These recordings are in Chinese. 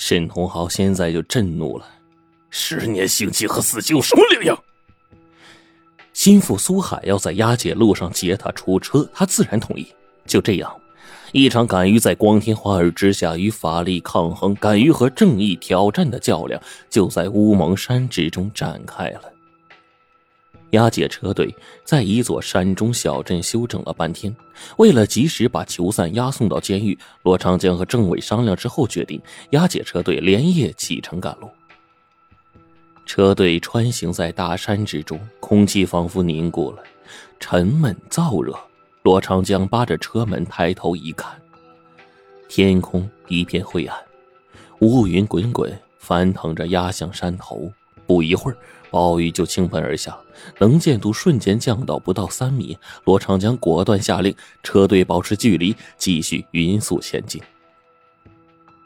沈同豪现在就震怒了，十年刑期和死刑有什么两样？心腹苏海要在押解路上劫他出车，他自然同意。就这样，一场敢于在光天化日之下与法力抗衡、敢于和正义挑战的较量，就在乌蒙山之中展开了。押解车队在一座山中小镇休整了半天，为了及时把囚犯押送到监狱，罗长江和政委商量之后决定，押解车队连夜启程赶路。车队穿行在大山之中，空气仿佛凝固了，沉闷燥热。罗长江扒着车门抬头一看，天空一片灰暗，乌云滚滚，翻腾着压向山头。不一会儿，暴雨就倾盆而下，能见度瞬间降到不到三米。罗长江果断下令车队保持距离，继续匀速前进。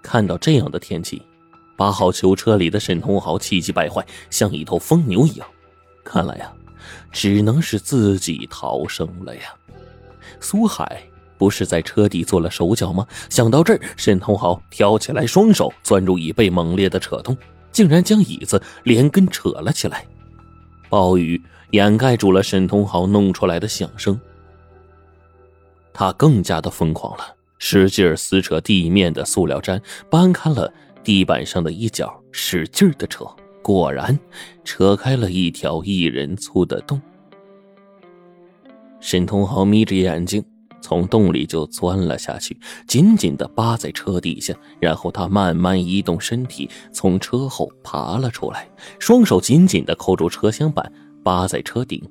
看到这样的天气。八号囚车里的沈同豪气急败坏，像一头疯牛一样。看来呀，只能是自己逃生了呀。苏海不是在车底做了手脚吗？想到这儿，沈同豪跳起来，双手钻入椅背，猛烈的扯动，竟然将椅子连根扯了起来。暴雨掩盖住了沈同豪弄出来的响声，他更加的疯狂了，使劲撕扯地面的塑料毡，搬开了。地板上的一角，使劲的扯，果然扯开了一条一人粗的洞。沈同豪眯着眼睛，从洞里就钻了下去，紧紧的扒在车底下。然后他慢慢移动身体，从车后爬了出来，双手紧紧的扣住车厢板，扒在车顶。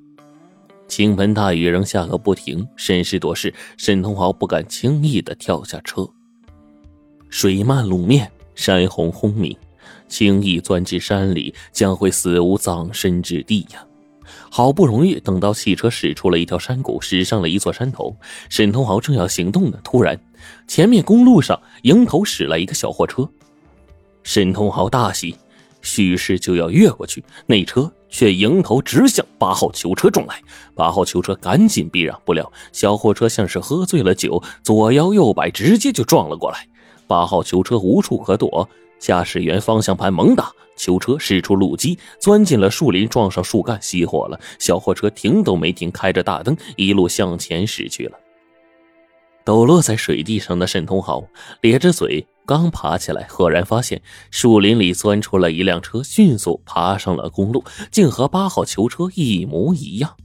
倾盆大雨仍下个不停，审时度势，沈同豪不敢轻易的跳下车。水漫路面。山洪轰鸣，轻易钻进山里将会死无葬身之地呀！好不容易等到汽车驶出了一条山谷，驶上了一座山头，沈同豪正要行动呢，突然，前面公路上迎头驶来一个小货车，沈同豪大喜，蓄势就要越过去，那车却迎头直向八号囚车撞来，八号囚车赶紧避让，不料小货车像是喝醉了酒，左摇右摆，直接就撞了过来。八号囚车无处可躲，驾驶员方向盘猛打，囚车驶出路基，钻进了树林，撞上树干，熄火了。小货车停都没停，开着大灯，一路向前驶去了。抖落在水地上的沈通豪咧着嘴，刚爬起来，赫然发现树林里钻出了一辆车，迅速爬上了公路，竟和八号囚车一模一样，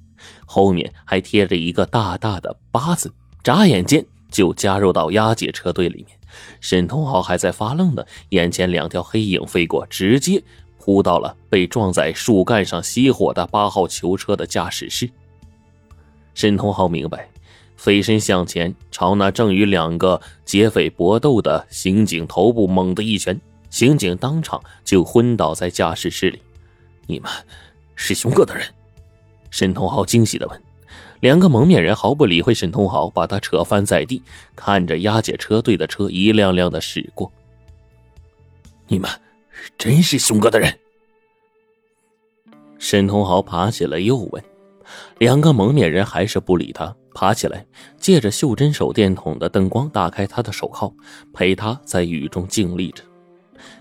后面还贴着一个大大的“八”字，眨眼间就加入到押解车队里面。沈通豪还在发愣呢，眼前两条黑影飞过，直接扑到了被撞在树干上熄火的八号囚车的驾驶室。沈通豪明白，飞身向前，朝那正与两个劫匪搏斗的刑警头部猛的一拳，刑警当场就昏倒在驾驶室里。你们是熊哥的人？沈通豪惊喜的问。两个蒙面人毫不理会沈通豪，把他扯翻在地，看着押解车队的车一辆辆的驶过。你们真是熊哥的人？沈通豪爬起来又问。两个蒙面人还是不理他，爬起来，借着袖珍手电筒的灯光打开他的手铐，陪他在雨中静立着。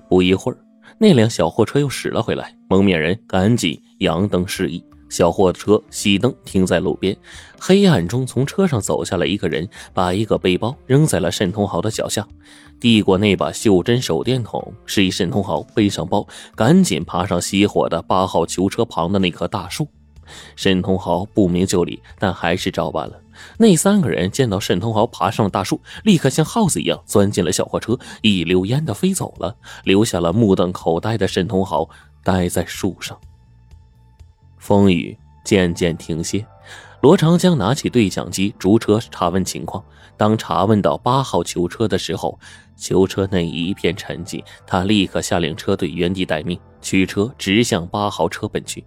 不一会儿，那辆小货车又驶了回来，蒙面人赶紧扬灯示意。小货车熄灯停在路边，黑暗中从车上走下来一个人，把一个背包扔在了沈通豪的脚下，递过那把袖珍手电筒，示意沈通豪背上包，赶紧爬上熄火的八号囚车旁的那棵大树。沈通豪不明就里，但还是照办了。那三个人见到沈通豪爬上了大树，立刻像耗子一样钻进了小货车，一溜烟的飞走了，留下了目瞪口呆的沈通豪待在树上。风雨渐渐停歇，罗长江拿起对讲机，逐车查问情况。当查问到八号囚车的时候，囚车内一片沉寂。他立刻下令车队原地待命，驱车直向八号车奔去。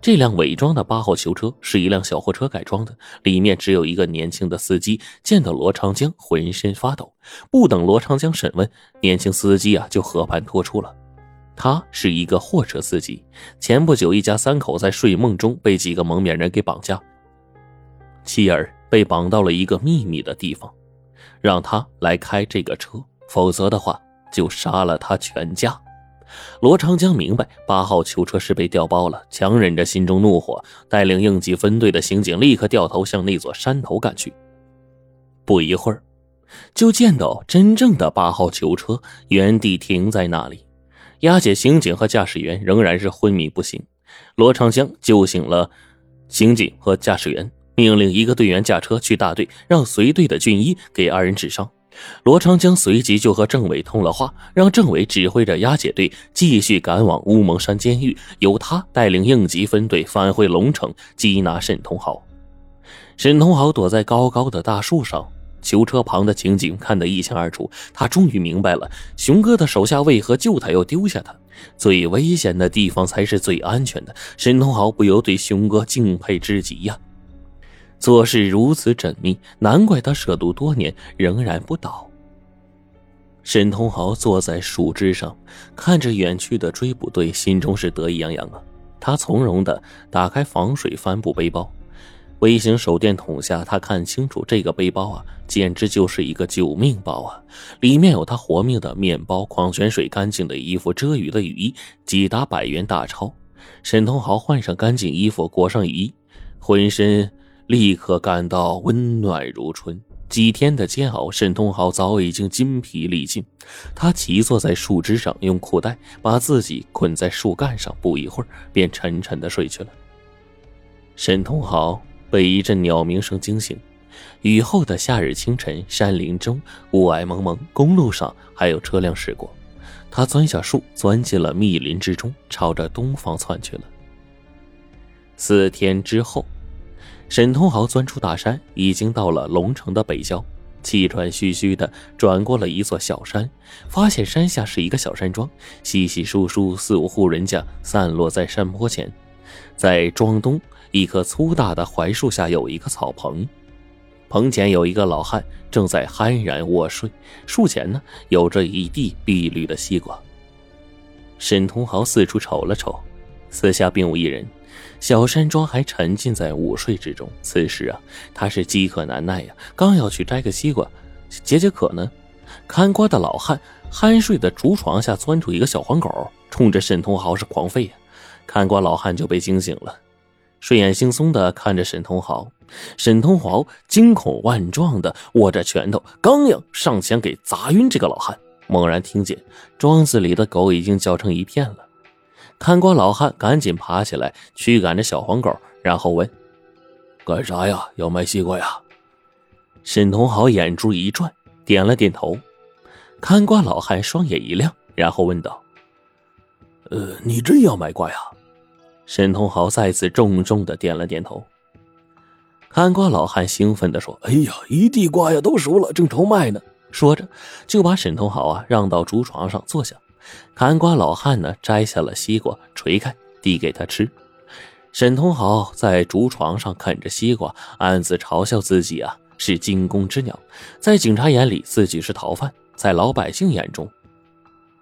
这辆伪装的八号囚车是一辆小货车改装的，里面只有一个年轻的司机。见到罗长江，浑身发抖。不等罗长江审问，年轻司机啊就和盘托出了。他是一个货车司机。前不久，一家三口在睡梦中被几个蒙面人给绑架，妻儿被绑到了一个秘密的地方，让他来开这个车，否则的话就杀了他全家。罗长江明白八号囚车是被调包了，强忍着心中怒火，带领应急分队的刑警立刻掉头向那座山头赶去。不一会儿，就见到真正的八号囚车原地停在那里，押解刑警和驾驶员仍然是昏迷不醒。罗长江救醒了刑警和驾驶员，命令一个队员驾车去大队，让随队的俊一给二人治伤。罗长江随即就和政委通了话，让政委指挥着押解队继续赶往乌蒙山监狱，由他带领应急分队返回龙城缉拿沈同豪。沈同豪躲在高高的大树上，囚车旁的情景看得一清二楚。他终于明白了熊哥的手下为何救他又丢下他。最危险的地方才是最安全的。沈同豪不由对熊哥敬佩之极呀。做事如此缜密，难怪他涉毒多年仍然不倒。沈同豪坐在树枝上，看着远去的追捕队，心中是得意洋洋啊。他从容的打开防水帆布背包，微型手电筒下，他看清楚这个背包啊，简直就是一个救命包啊！里面有他活命的面包、矿泉水、干净的衣服、遮雨的雨衣、几沓百元大钞。沈同豪换上干净衣服，裹上雨衣，浑身。立刻感到温暖如春。几天的煎熬，沈同豪早已经筋疲力尽。他骑坐在树枝上，用裤带把自己捆在树干上，不一会儿便沉沉的睡去了。沈同豪被一阵鸟鸣声惊醒。雨后的夏日清晨，山林中雾霭蒙蒙，公路上还有车辆驶过。他钻下树，钻进了密林之中，朝着东方窜去了。四天之后。沈通豪钻出大山，已经到了龙城的北郊，气喘吁吁的转过了一座小山，发现山下是一个小山庄，稀稀疏疏四五户人家散落在山坡前，在庄东一棵粗大的槐树下有一个草棚，棚前有一个老汉正在酣然卧睡，树前呢有着一地碧绿的西瓜。沈通豪四处瞅了瞅，四下并无一人。小山庄还沉浸在午睡之中。此时啊，他是饥渴难耐呀，刚要去摘个西瓜解解渴呢，看瓜的老汉酣睡的竹床下钻出一个小黄狗，冲着沈同豪是狂吠呀。看瓜老汉就被惊醒了，睡眼惺忪的看着沈同豪。沈同豪惊恐万状的握着拳头，刚要上前给砸晕这个老汉，猛然听见庄子里的狗已经叫成一片了。看瓜老汉赶紧爬起来，驱赶着小黄狗，然后问：“干啥呀？要卖西瓜呀？”沈同豪眼珠一转，点了点头。看瓜老汉双眼一亮，然后问道：“呃，你真要卖瓜呀？”沈同豪再次重重的点了点头。看瓜老汉兴奋的说：“哎呀，一地瓜呀，都熟了，正愁卖呢。”说着，就把沈同豪啊让到竹床上坐下。看瓜老汉呢，摘下了西瓜，捶开，递给他吃。沈同豪在竹床上啃着西瓜，暗自嘲笑自己啊是惊弓之鸟。在警察眼里，自己是逃犯；在老百姓眼中，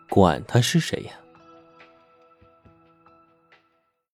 管他是谁呀。